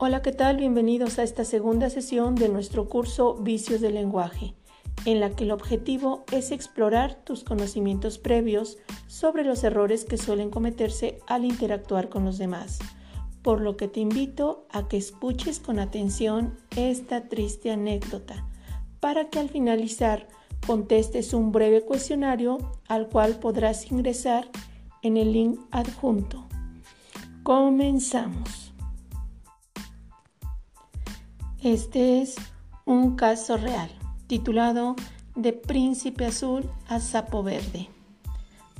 Hola, ¿qué tal? Bienvenidos a esta segunda sesión de nuestro curso Vicios del lenguaje, en la que el objetivo es explorar tus conocimientos previos sobre los errores que suelen cometerse al interactuar con los demás, por lo que te invito a que escuches con atención esta triste anécdota, para que al finalizar contestes un breve cuestionario al cual podrás ingresar en el link adjunto. Comenzamos. Este es un caso real, titulado De Príncipe Azul a Sapo Verde.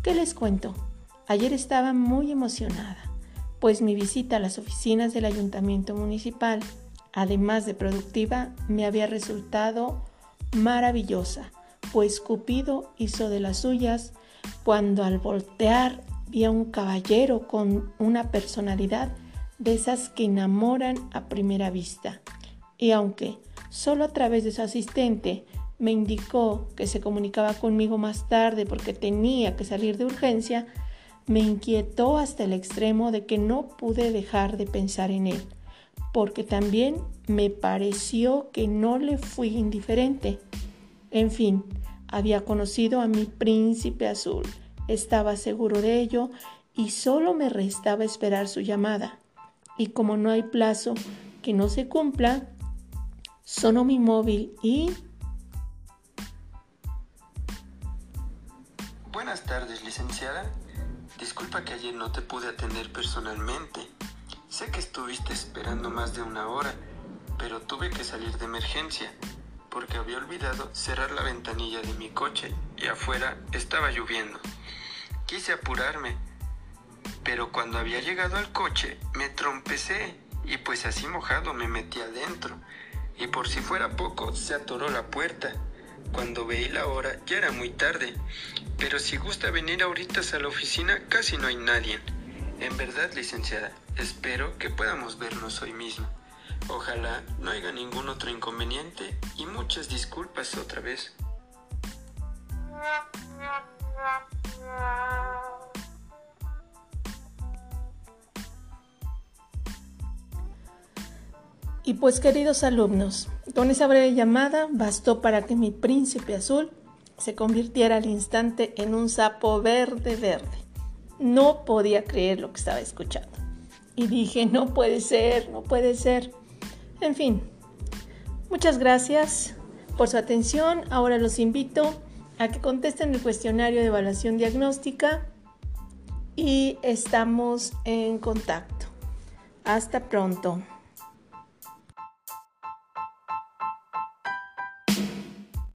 ¿Qué les cuento? Ayer estaba muy emocionada, pues mi visita a las oficinas del ayuntamiento municipal, además de productiva, me había resultado maravillosa, pues Cupido hizo de las suyas cuando al voltear vi a un caballero con una personalidad de esas que enamoran a primera vista y aunque solo a través de su asistente me indicó que se comunicaba conmigo más tarde porque tenía que salir de urgencia, me inquietó hasta el extremo de que no pude dejar de pensar en él, porque también me pareció que no le fui indiferente. En fin, había conocido a mi príncipe azul, estaba seguro de ello y solo me restaba esperar su llamada. Y como no hay plazo que no se cumpla, Sonó mi móvil y... Buenas tardes, licenciada. Disculpa que ayer no te pude atender personalmente. Sé que estuviste esperando más de una hora, pero tuve que salir de emergencia porque había olvidado cerrar la ventanilla de mi coche y afuera estaba lloviendo. Quise apurarme, pero cuando había llegado al coche me trompecé y pues así mojado me metí adentro y por si fuera poco se atoró la puerta. Cuando veí la hora ya era muy tarde, pero si gusta venir ahorita a la oficina casi no hay nadie. En verdad, licenciada, espero que podamos vernos hoy mismo. Ojalá no haya ningún otro inconveniente y muchas disculpas otra vez. Y pues queridos alumnos, con esa breve llamada bastó para que mi príncipe azul se convirtiera al instante en un sapo verde verde. No podía creer lo que estaba escuchando. Y dije, no puede ser, no puede ser. En fin, muchas gracias por su atención. Ahora los invito a que contesten el cuestionario de evaluación diagnóstica y estamos en contacto. Hasta pronto.